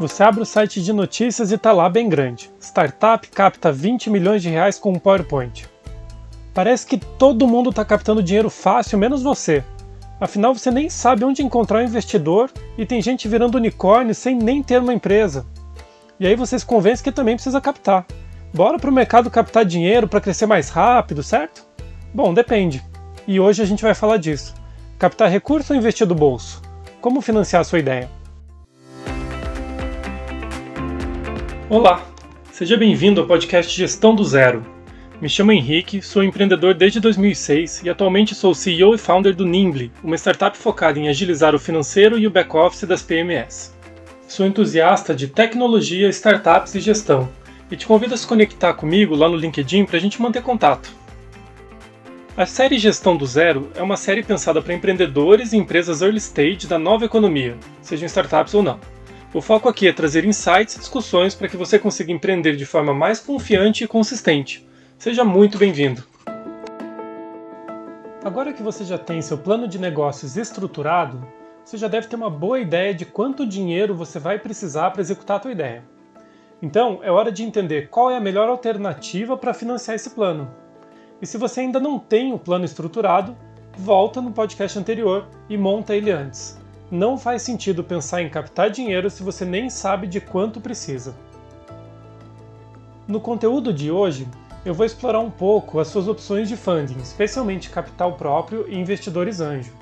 Você abre o site de notícias e tá lá bem grande. Startup capta 20 milhões de reais com um PowerPoint. Parece que todo mundo está captando dinheiro fácil, menos você. Afinal, você nem sabe onde encontrar um investidor e tem gente virando unicórnio sem nem ter uma empresa. E aí você se convence que também precisa captar. Bora para o mercado captar dinheiro para crescer mais rápido, certo? Bom, depende. E hoje a gente vai falar disso. Captar recurso ou investir do bolso? Como financiar a sua ideia? Olá, seja bem-vindo ao podcast Gestão do Zero. Me chamo Henrique, sou empreendedor desde 2006 e atualmente sou CEO e founder do Nimble, uma startup focada em agilizar o financeiro e o back-office das PMS. Sou entusiasta de tecnologia, startups e gestão e te convido a se conectar comigo lá no LinkedIn para a gente manter contato. A série Gestão do Zero é uma série pensada para empreendedores e empresas early stage da nova economia, sejam startups ou não. O foco aqui é trazer insights e discussões para que você consiga empreender de forma mais confiante e consistente. Seja muito bem-vindo! Agora que você já tem seu plano de negócios estruturado, você já deve ter uma boa ideia de quanto dinheiro você vai precisar para executar a sua ideia. Então, é hora de entender qual é a melhor alternativa para financiar esse plano. E se você ainda não tem o plano estruturado, volta no podcast anterior e monta ele antes. Não faz sentido pensar em captar dinheiro se você nem sabe de quanto precisa. No conteúdo de hoje, eu vou explorar um pouco as suas opções de funding, especialmente capital próprio e investidores anjo.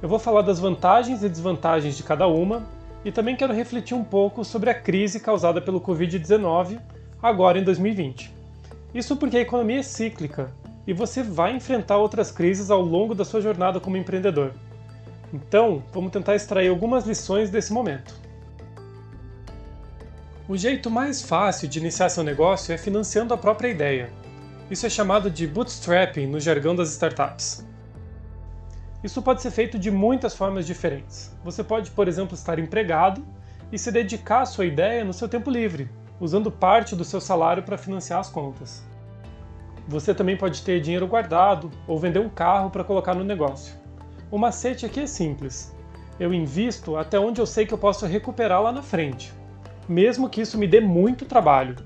Eu vou falar das vantagens e desvantagens de cada uma e também quero refletir um pouco sobre a crise causada pelo Covid-19 agora em 2020. Isso porque a economia é cíclica e você vai enfrentar outras crises ao longo da sua jornada como empreendedor. Então, vamos tentar extrair algumas lições desse momento. O jeito mais fácil de iniciar seu negócio é financiando a própria ideia. Isso é chamado de bootstrapping no jargão das startups. Isso pode ser feito de muitas formas diferentes. Você pode, por exemplo, estar empregado e se dedicar à sua ideia no seu tempo livre, usando parte do seu salário para financiar as contas. Você também pode ter dinheiro guardado ou vender um carro para colocar no negócio. O macete aqui é simples. Eu invisto até onde eu sei que eu posso recuperar lá na frente, mesmo que isso me dê muito trabalho.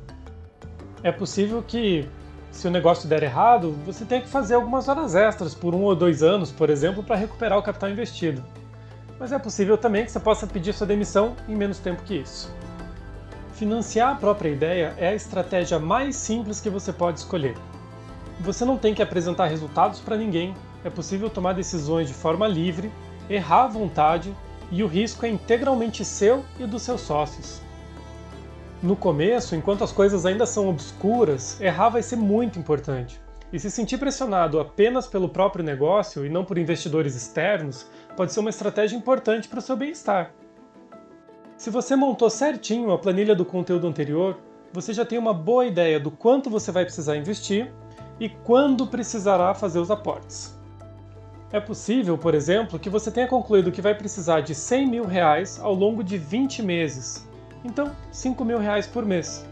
É possível que, se o negócio der errado, você tenha que fazer algumas horas extras por um ou dois anos, por exemplo, para recuperar o capital investido. Mas é possível também que você possa pedir sua demissão em menos tempo que isso. Financiar a própria ideia é a estratégia mais simples que você pode escolher. Você não tem que apresentar resultados para ninguém é possível tomar decisões de forma livre, errar à vontade e o risco é integralmente seu e dos seus sócios. No começo, enquanto as coisas ainda são obscuras, errar vai ser muito importante. E se sentir pressionado apenas pelo próprio negócio e não por investidores externos pode ser uma estratégia importante para o seu bem-estar. Se você montou certinho a planilha do conteúdo anterior, você já tem uma boa ideia do quanto você vai precisar investir e quando precisará fazer os aportes. É possível, por exemplo, que você tenha concluído que vai precisar de 100 mil reais ao longo de 20 meses. Então, 5 mil reais por mês.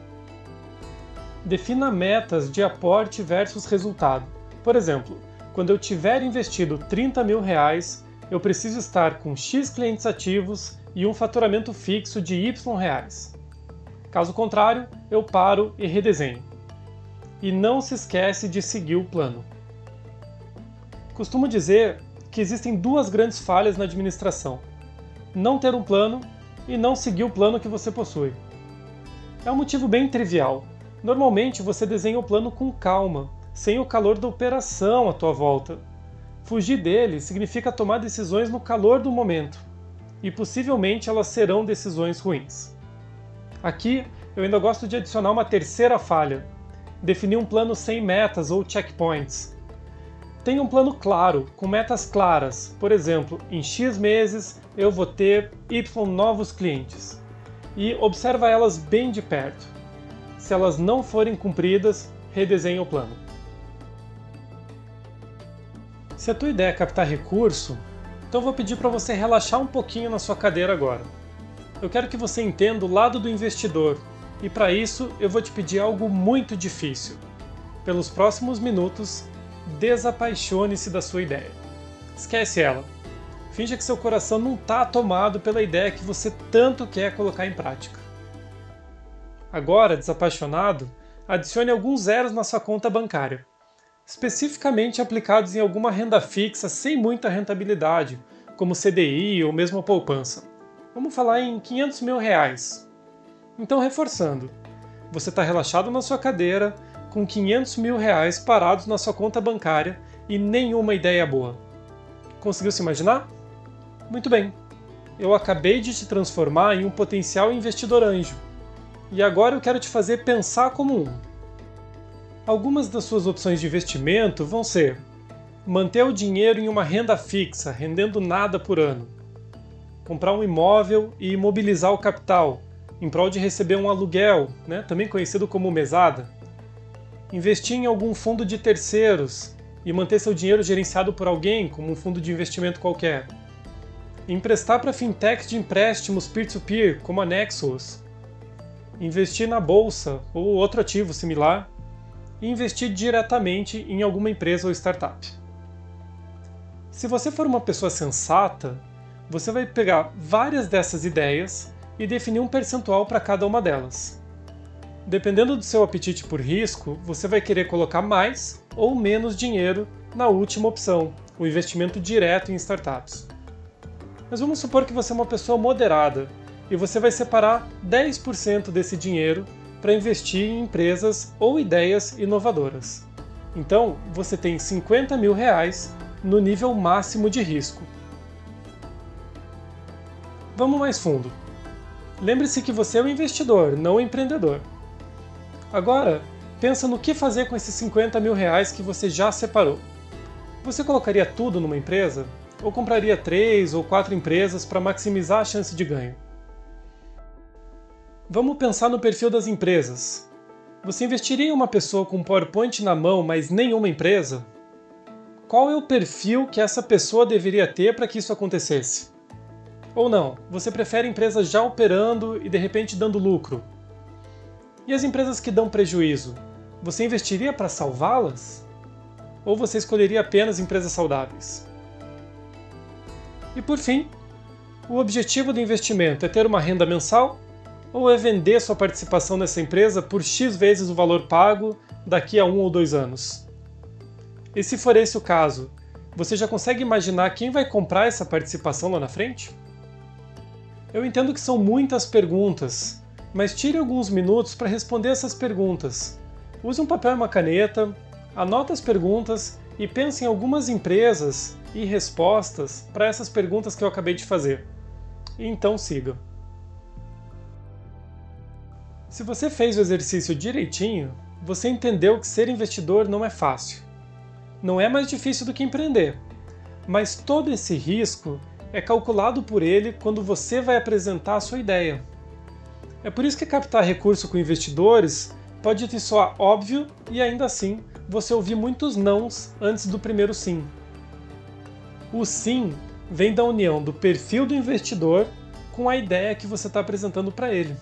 Defina metas de aporte versus resultado. Por exemplo, quando eu tiver investido 30 mil reais, eu preciso estar com X clientes ativos e um faturamento fixo de Y reais. Caso contrário, eu paro e redesenho. E não se esquece de seguir o plano. Costumo dizer que existem duas grandes falhas na administração: não ter um plano e não seguir o plano que você possui. É um motivo bem trivial. Normalmente você desenha o plano com calma, sem o calor da operação à tua volta. Fugir dele significa tomar decisões no calor do momento, e possivelmente elas serão decisões ruins. Aqui eu ainda gosto de adicionar uma terceira falha: definir um plano sem metas ou checkpoints Tenha um plano claro, com metas claras. Por exemplo, em X meses eu vou ter Y novos clientes. E observa elas bem de perto. Se elas não forem cumpridas, redesenhe o plano. Se a tua ideia é captar recurso, então vou pedir para você relaxar um pouquinho na sua cadeira agora. Eu quero que você entenda o lado do investidor, e para isso eu vou te pedir algo muito difícil. Pelos próximos minutos, desapaixone-se da sua ideia. Esquece ela. Finja que seu coração não está tomado pela ideia que você tanto quer colocar em prática. Agora, desapaixonado, adicione alguns zeros na sua conta bancária, especificamente aplicados em alguma renda fixa sem muita rentabilidade, como CDI ou mesmo poupança. Vamos falar em 500 mil reais. Então, reforçando, você está relaxado na sua cadeira, com 500 mil reais parados na sua conta bancária e nenhuma ideia boa. Conseguiu se imaginar? Muito bem. Eu acabei de te transformar em um potencial investidor anjo. E agora eu quero te fazer pensar como um. Algumas das suas opções de investimento vão ser manter o dinheiro em uma renda fixa, rendendo nada por ano. Comprar um imóvel e imobilizar o capital, em prol de receber um aluguel, né, também conhecido como mesada. Investir em algum fundo de terceiros e manter seu dinheiro gerenciado por alguém, como um fundo de investimento qualquer. Emprestar para fintechs de empréstimos peer-to-peer, como a Nexus. Investir na bolsa ou outro ativo similar. E investir diretamente em alguma empresa ou startup. Se você for uma pessoa sensata, você vai pegar várias dessas ideias e definir um percentual para cada uma delas. Dependendo do seu apetite por risco, você vai querer colocar mais ou menos dinheiro na última opção, o investimento direto em startups. Mas vamos supor que você é uma pessoa moderada e você vai separar 10% desse dinheiro para investir em empresas ou ideias inovadoras. Então, você tem 50 mil reais no nível máximo de risco. Vamos mais fundo. Lembre-se que você é um investidor, não um empreendedor. Agora, pensa no que fazer com esses 50 mil reais que você já separou. Você colocaria tudo numa empresa? Ou compraria três ou quatro empresas para maximizar a chance de ganho? Vamos pensar no perfil das empresas. Você investiria em uma pessoa com PowerPoint na mão, mas nenhuma empresa? qual é o perfil que essa pessoa deveria ter para que isso acontecesse? Ou não, você prefere empresas já operando e de repente dando lucro? E as empresas que dão prejuízo, você investiria para salvá-las? Ou você escolheria apenas empresas saudáveis? E por fim, o objetivo do investimento é ter uma renda mensal ou é vender sua participação nessa empresa por X vezes o valor pago daqui a um ou dois anos? E se for esse o caso, você já consegue imaginar quem vai comprar essa participação lá na frente? Eu entendo que são muitas perguntas, mas tire alguns minutos para responder essas perguntas. Use um papel e uma caneta, anote as perguntas e pense em algumas empresas e respostas para essas perguntas que eu acabei de fazer. Então siga. Se você fez o exercício direitinho, você entendeu que ser investidor não é fácil não é mais difícil do que empreender. Mas todo esse risco é calculado por ele quando você vai apresentar a sua ideia. É por isso que captar recurso com investidores pode te soar óbvio e ainda assim você ouvir muitos nãos antes do primeiro sim. O sim vem da união do perfil do investidor com a ideia que você está apresentando para ele.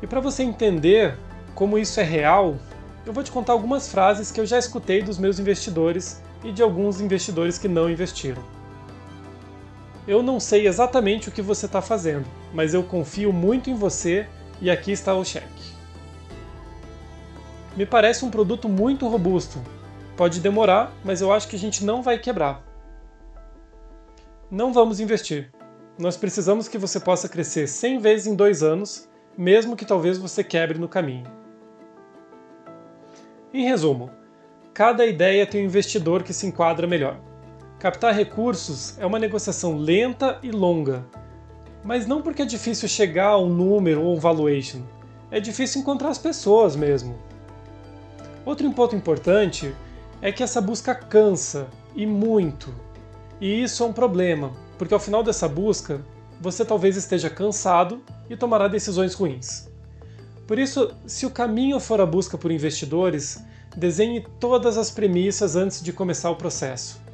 E para você entender como isso é real, eu vou te contar algumas frases que eu já escutei dos meus investidores e de alguns investidores que não investiram. Eu não sei exatamente o que você está fazendo, mas eu confio muito em você e aqui está o cheque. Me parece um produto muito robusto. Pode demorar, mas eu acho que a gente não vai quebrar. Não vamos investir. Nós precisamos que você possa crescer 100 vezes em dois anos, mesmo que talvez você quebre no caminho. Em resumo, cada ideia tem um investidor que se enquadra melhor. Captar recursos é uma negociação lenta e longa, mas não porque é difícil chegar a um número ou um valuation, é difícil encontrar as pessoas mesmo. Outro ponto importante é que essa busca cansa e muito. E isso é um problema, porque ao final dessa busca, você talvez esteja cansado e tomará decisões ruins. Por isso, se o caminho for a busca por investidores, desenhe todas as premissas antes de começar o processo.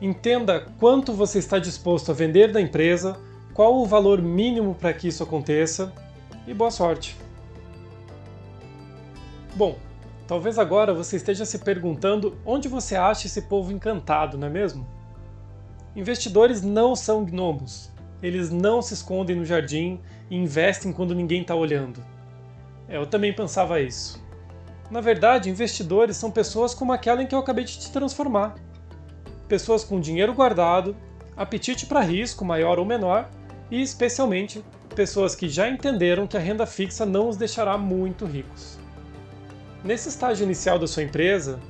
Entenda quanto você está disposto a vender da empresa, qual o valor mínimo para que isso aconteça e boa sorte. Bom, talvez agora você esteja se perguntando onde você acha esse povo encantado, não é mesmo? Investidores não são gnomos. eles não se escondem no jardim e investem quando ninguém está olhando. É, eu também pensava isso. Na verdade, investidores são pessoas como aquela em que eu acabei de te transformar. Pessoas com dinheiro guardado, apetite para risco maior ou menor e, especialmente, pessoas que já entenderam que a renda fixa não os deixará muito ricos. Nesse estágio inicial da sua empresa,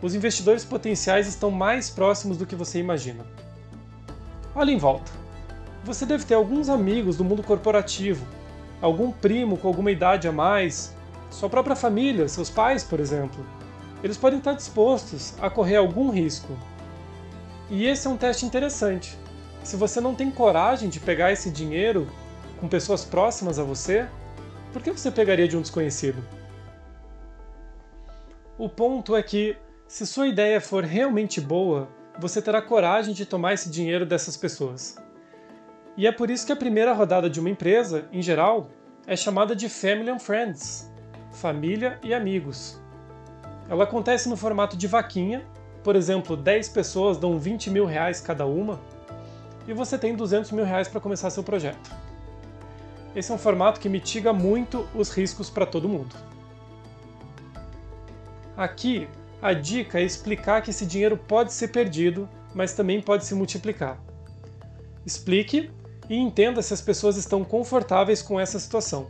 os investidores potenciais estão mais próximos do que você imagina. Olhe em volta. Você deve ter alguns amigos do mundo corporativo, algum primo com alguma idade a mais, sua própria família, seus pais, por exemplo. Eles podem estar dispostos a correr algum risco. E esse é um teste interessante. Se você não tem coragem de pegar esse dinheiro com pessoas próximas a você, por que você pegaria de um desconhecido? O ponto é que, se sua ideia for realmente boa, você terá coragem de tomar esse dinheiro dessas pessoas. E é por isso que a primeira rodada de uma empresa, em geral, é chamada de Family and Friends família e amigos. Ela acontece no formato de vaquinha, por exemplo, 10 pessoas dão 20 mil reais cada uma, e você tem 200 mil reais para começar seu projeto. Esse é um formato que mitiga muito os riscos para todo mundo. Aqui, a dica é explicar que esse dinheiro pode ser perdido, mas também pode se multiplicar. Explique e entenda se as pessoas estão confortáveis com essa situação.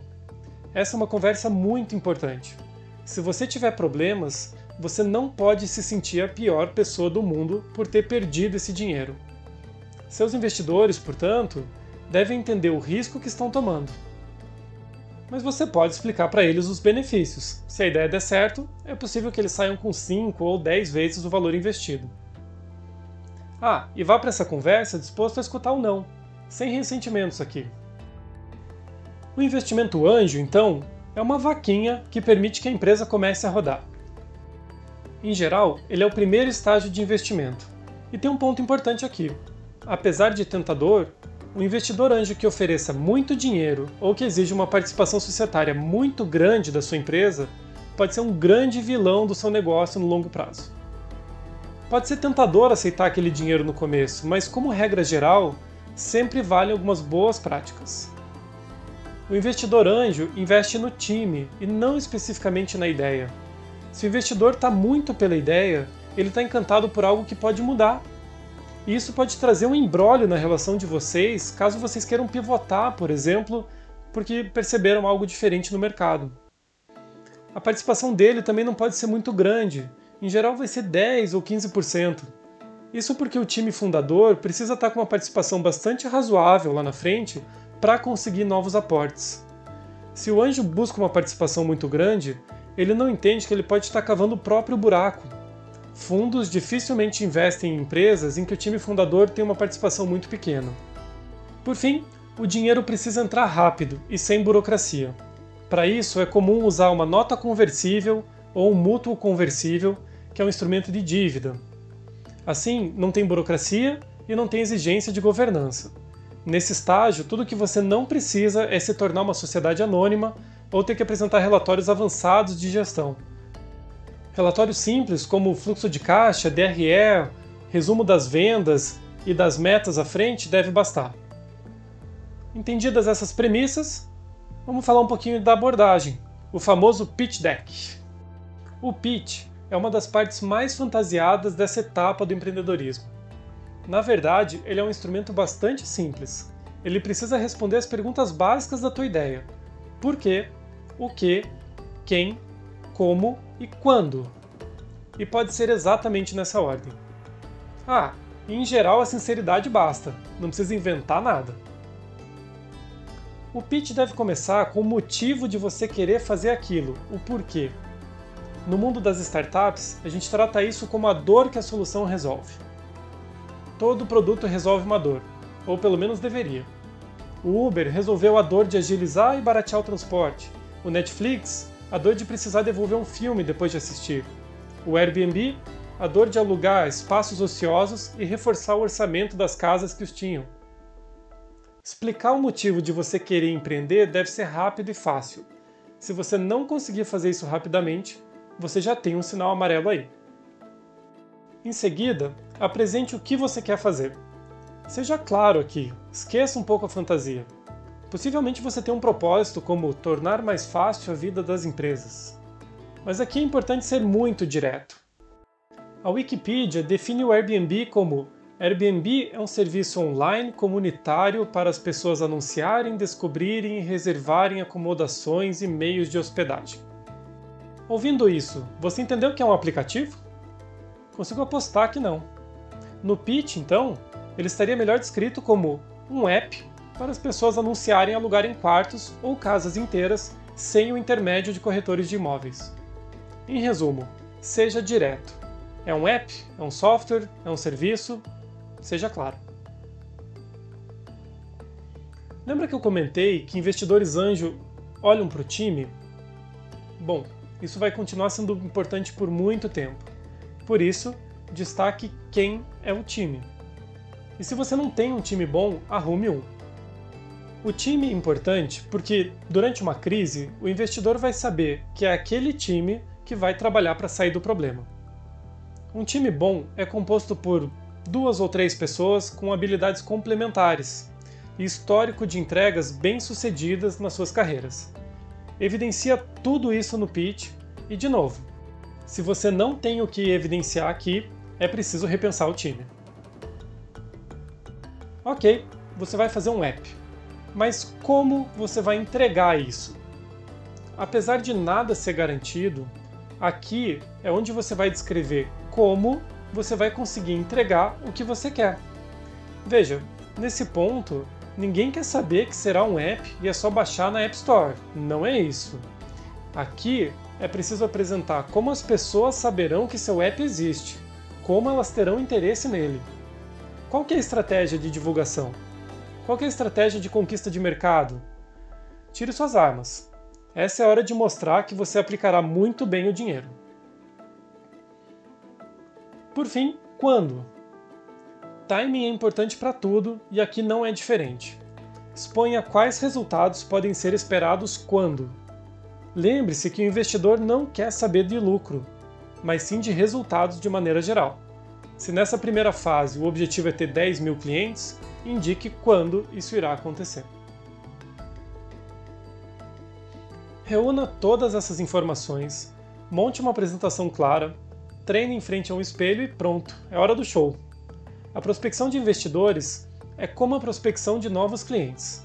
Essa é uma conversa muito importante. Se você tiver problemas, você não pode se sentir a pior pessoa do mundo por ter perdido esse dinheiro. Seus investidores, portanto, devem entender o risco que estão tomando. Mas você pode explicar para eles os benefícios. Se a ideia der certo, é possível que eles saiam com 5 ou 10 vezes o valor investido. Ah, e vá para essa conversa disposto a escutar o não, sem ressentimentos aqui. O investimento anjo, então, é uma vaquinha que permite que a empresa comece a rodar. Em geral, ele é o primeiro estágio de investimento. E tem um ponto importante aqui. Apesar de tentador, o investidor anjo que ofereça muito dinheiro ou que exige uma participação societária muito grande da sua empresa pode ser um grande vilão do seu negócio no longo prazo. Pode ser tentador aceitar aquele dinheiro no começo, mas como regra geral, sempre valem algumas boas práticas. O investidor anjo investe no time e não especificamente na ideia. Se o investidor está muito pela ideia, ele está encantado por algo que pode mudar. E isso pode trazer um embrólio na relação de vocês, caso vocês queiram pivotar, por exemplo, porque perceberam algo diferente no mercado. A participação dele também não pode ser muito grande, em geral vai ser 10 ou 15%. Isso porque o time fundador precisa estar tá com uma participação bastante razoável lá na frente para conseguir novos aportes. Se o anjo busca uma participação muito grande, ele não entende que ele pode estar cavando o próprio buraco. Fundos dificilmente investem em empresas em que o time fundador tem uma participação muito pequena. Por fim, o dinheiro precisa entrar rápido e sem burocracia. Para isso, é comum usar uma nota conversível ou um mútuo conversível, que é um instrumento de dívida. Assim, não tem burocracia e não tem exigência de governança. Nesse estágio, tudo que você não precisa é se tornar uma sociedade anônima ou ter que apresentar relatórios avançados de gestão. Relatórios simples como fluxo de caixa, DRE, resumo das vendas e das metas à frente deve bastar. Entendidas essas premissas, vamos falar um pouquinho da abordagem, o famoso pitch deck. O pitch é uma das partes mais fantasiadas dessa etapa do empreendedorismo. Na verdade, ele é um instrumento bastante simples. Ele precisa responder as perguntas básicas da tua ideia: por quê, o que, quem, como e quando. E pode ser exatamente nessa ordem. Ah, em geral a sinceridade basta, não precisa inventar nada. O pitch deve começar com o motivo de você querer fazer aquilo, o porquê. No mundo das startups, a gente trata isso como a dor que a solução resolve todo produto resolve uma dor, ou pelo menos deveria. O Uber resolveu a dor de agilizar e baratear o transporte. O Netflix, a dor de precisar devolver um filme depois de assistir. O Airbnb, a dor de alugar espaços ociosos e reforçar o orçamento das casas que os tinham. Explicar o motivo de você querer empreender deve ser rápido e fácil. Se você não conseguir fazer isso rapidamente, você já tem um sinal amarelo aí. Em seguida, apresente o que você quer fazer. Seja claro aqui, esqueça um pouco a fantasia. Possivelmente você tem um propósito como tornar mais fácil a vida das empresas. Mas aqui é importante ser muito direto. A Wikipedia define o Airbnb como Airbnb é um serviço online comunitário para as pessoas anunciarem, descobrirem e reservarem acomodações e meios de hospedagem. Ouvindo isso, você entendeu que é um aplicativo? Consigo apostar que não. No pitch, então, ele estaria melhor descrito como um app para as pessoas anunciarem alugarem quartos ou casas inteiras sem o intermédio de corretores de imóveis. Em resumo, seja direto. É um app? É um software? É um serviço? Seja claro. Lembra que eu comentei que investidores anjo olham para o time? Bom, isso vai continuar sendo importante por muito tempo. Por isso, destaque quem é o time. E se você não tem um time bom, arrume um. O time é importante porque, durante uma crise, o investidor vai saber que é aquele time que vai trabalhar para sair do problema. Um time bom é composto por duas ou três pessoas com habilidades complementares e histórico de entregas bem-sucedidas nas suas carreiras. Evidencia tudo isso no pitch e, de novo, se você não tem o que evidenciar aqui, é preciso repensar o time. Ok, você vai fazer um app, mas como você vai entregar isso? Apesar de nada ser garantido, aqui é onde você vai descrever como você vai conseguir entregar o que você quer. Veja, nesse ponto, ninguém quer saber que será um app e é só baixar na App Store. Não é isso. Aqui é preciso apresentar como as pessoas saberão que seu app existe, como elas terão interesse nele. Qual é a estratégia de divulgação? Qual é a estratégia de conquista de mercado? Tire suas armas. Essa é a hora de mostrar que você aplicará muito bem o dinheiro. Por fim, quando? Timing é importante para tudo e aqui não é diferente. Exponha quais resultados podem ser esperados quando. Lembre-se que o investidor não quer saber de lucro, mas sim de resultados de maneira geral. Se nessa primeira fase o objetivo é ter 10 mil clientes, indique quando isso irá acontecer. Reúna todas essas informações, monte uma apresentação clara, treine em frente a um espelho e pronto, é hora do show. A prospecção de investidores é como a prospecção de novos clientes.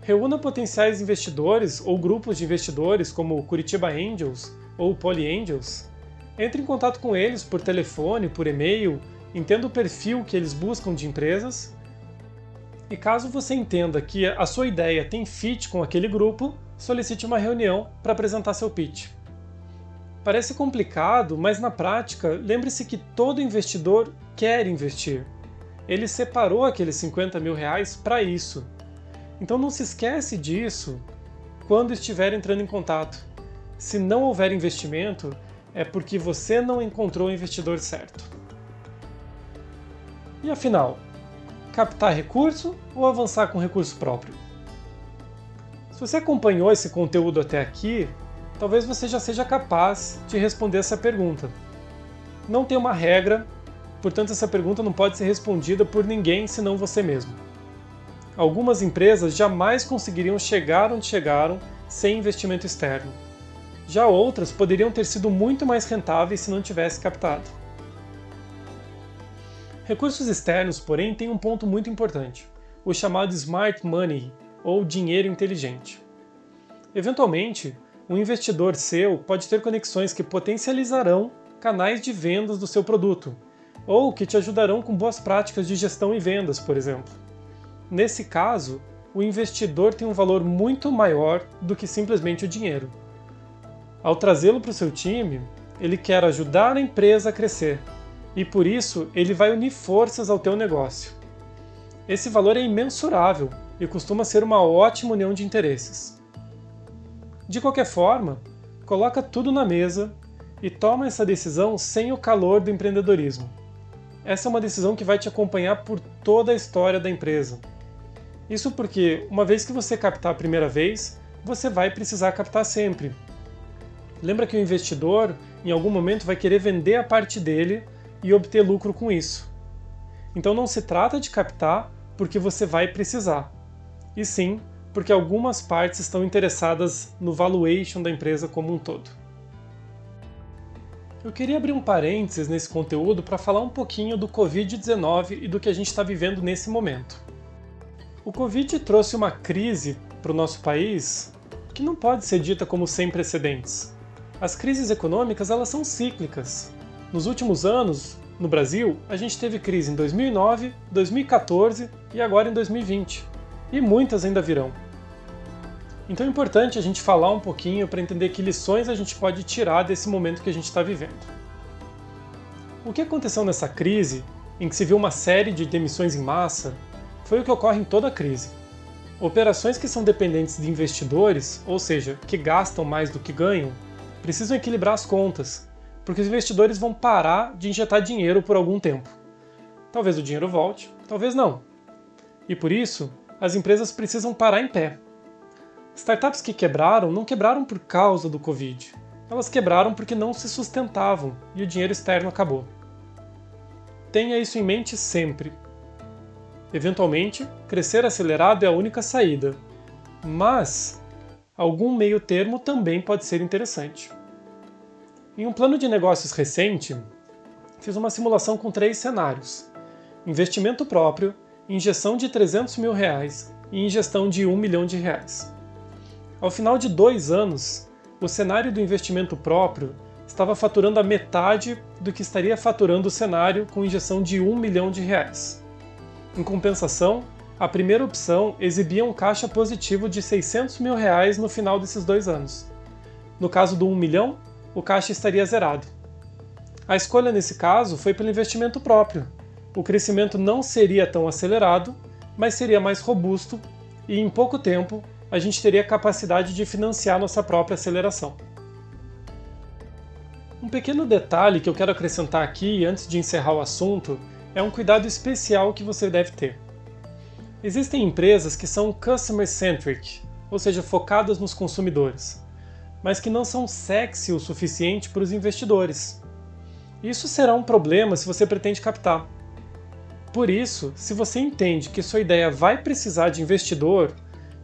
Reúna potenciais investidores ou grupos de investidores como o Curitiba Angels ou Poly Angels. Entre em contato com eles por telefone, por e-mail, entenda o perfil que eles buscam de empresas. E caso você entenda que a sua ideia tem fit com aquele grupo, solicite uma reunião para apresentar seu pitch. Parece complicado, mas na prática, lembre-se que todo investidor quer investir. Ele separou aqueles 50 mil reais para isso. Então não se esquece disso quando estiver entrando em contato. Se não houver investimento, é porque você não encontrou o investidor certo. E afinal, captar recurso ou avançar com recurso próprio? Se você acompanhou esse conteúdo até aqui, talvez você já seja capaz de responder essa pergunta. Não tem uma regra, portanto essa pergunta não pode ser respondida por ninguém senão você mesmo. Algumas empresas jamais conseguiriam chegar onde chegaram sem investimento externo. Já outras poderiam ter sido muito mais rentáveis se não tivesse captado. Recursos externos, porém, têm um ponto muito importante: o chamado smart money, ou dinheiro inteligente. Eventualmente, um investidor seu pode ter conexões que potencializarão canais de vendas do seu produto, ou que te ajudarão com boas práticas de gestão e vendas, por exemplo. Nesse caso, o investidor tem um valor muito maior do que simplesmente o dinheiro. Ao trazê-lo para o seu time, ele quer ajudar a empresa a crescer e por isso ele vai unir forças ao teu negócio. Esse valor é imensurável e costuma ser uma ótima união de interesses. De qualquer forma, coloca tudo na mesa e toma essa decisão sem o calor do empreendedorismo. Essa é uma decisão que vai te acompanhar por toda a história da empresa isso porque, uma vez que você captar a primeira vez, você vai precisar captar sempre. Lembra que o investidor, em algum momento, vai querer vender a parte dele e obter lucro com isso. Então não se trata de captar porque você vai precisar, e sim porque algumas partes estão interessadas no valuation da empresa como um todo. Eu queria abrir um parênteses nesse conteúdo para falar um pouquinho do Covid-19 e do que a gente está vivendo nesse momento. O Covid trouxe uma crise para o nosso país que não pode ser dita como sem precedentes. As crises econômicas elas são cíclicas. Nos últimos anos, no Brasil, a gente teve crise em 2009, 2014 e agora em 2020. E muitas ainda virão. Então é importante a gente falar um pouquinho para entender que lições a gente pode tirar desse momento que a gente está vivendo. O que aconteceu nessa crise, em que se viu uma série de demissões em massa, foi o que ocorre em toda crise. Operações que são dependentes de investidores, ou seja, que gastam mais do que ganham, precisam equilibrar as contas, porque os investidores vão parar de injetar dinheiro por algum tempo. Talvez o dinheiro volte, talvez não. E por isso, as empresas precisam parar em pé. Startups que quebraram não quebraram por causa do Covid. Elas quebraram porque não se sustentavam e o dinheiro externo acabou. Tenha isso em mente sempre. Eventualmente, crescer acelerado é a única saída, mas algum meio termo também pode ser interessante. Em um plano de negócios recente, fiz uma simulação com três cenários: investimento próprio, injeção de 300 mil reais e ingestão de 1 milhão de reais. Ao final de dois anos, o cenário do investimento próprio estava faturando a metade do que estaria faturando o cenário com injeção de 1 milhão de reais. Em compensação, a primeira opção exibia um caixa positivo de 600 mil reais no final desses dois anos. No caso do 1 milhão, o caixa estaria zerado. A escolha nesse caso foi pelo investimento próprio. O crescimento não seria tão acelerado, mas seria mais robusto e em pouco tempo a gente teria capacidade de financiar nossa própria aceleração. Um pequeno detalhe que eu quero acrescentar aqui antes de encerrar o assunto é um cuidado especial que você deve ter. Existem empresas que são customer-centric, ou seja, focadas nos consumidores, mas que não são sexy o suficiente para os investidores. Isso será um problema se você pretende captar. Por isso, se você entende que sua ideia vai precisar de investidor,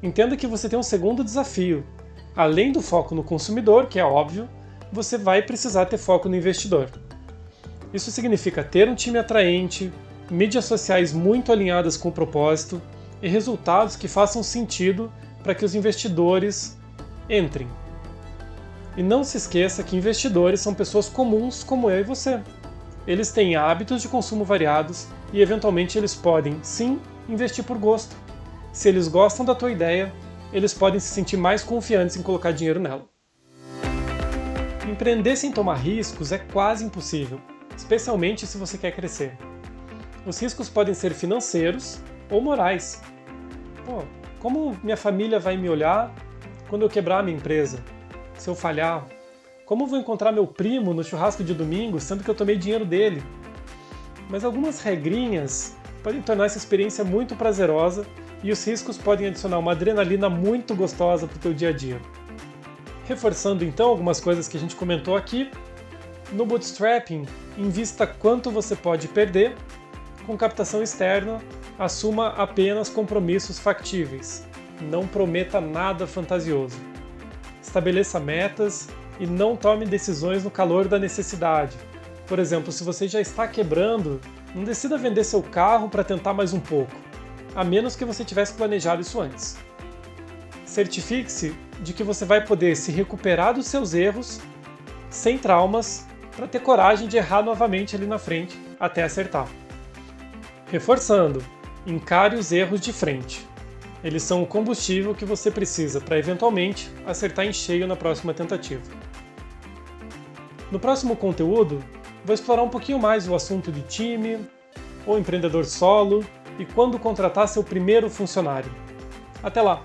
entenda que você tem um segundo desafio. Além do foco no consumidor, que é óbvio, você vai precisar ter foco no investidor. Isso significa ter um time atraente, mídias sociais muito alinhadas com o propósito e resultados que façam sentido para que os investidores entrem. E não se esqueça que investidores são pessoas comuns como eu e você. Eles têm hábitos de consumo variados e eventualmente eles podem, sim, investir por gosto. Se eles gostam da tua ideia, eles podem se sentir mais confiantes em colocar dinheiro nela. Empreender sem tomar riscos é quase impossível, especialmente se você quer crescer. Os riscos podem ser financeiros ou morais. Pô, como minha família vai me olhar quando eu quebrar minha empresa? Se eu falhar? Como vou encontrar meu primo no churrasco de domingo, sendo que eu tomei dinheiro dele? Mas algumas regrinhas podem tornar essa experiência muito prazerosa e os riscos podem adicionar uma adrenalina muito gostosa para o teu dia a dia. Reforçando então algumas coisas que a gente comentou aqui, no bootstrapping, invista quanto você pode perder. Com captação externa, assuma apenas compromissos factíveis. Não prometa nada fantasioso. Estabeleça metas e não tome decisões no calor da necessidade. Por exemplo, se você já está quebrando, não decida vender seu carro para tentar mais um pouco, a menos que você tivesse planejado isso antes. Certifique-se de que você vai poder se recuperar dos seus erros sem traumas para ter coragem de errar novamente ali na frente até acertar. Reforçando, encare os erros de frente. Eles são o combustível que você precisa para eventualmente acertar em cheio na próxima tentativa. No próximo conteúdo, vou explorar um pouquinho mais o assunto de time, ou empreendedor solo e quando contratar seu primeiro funcionário. Até lá!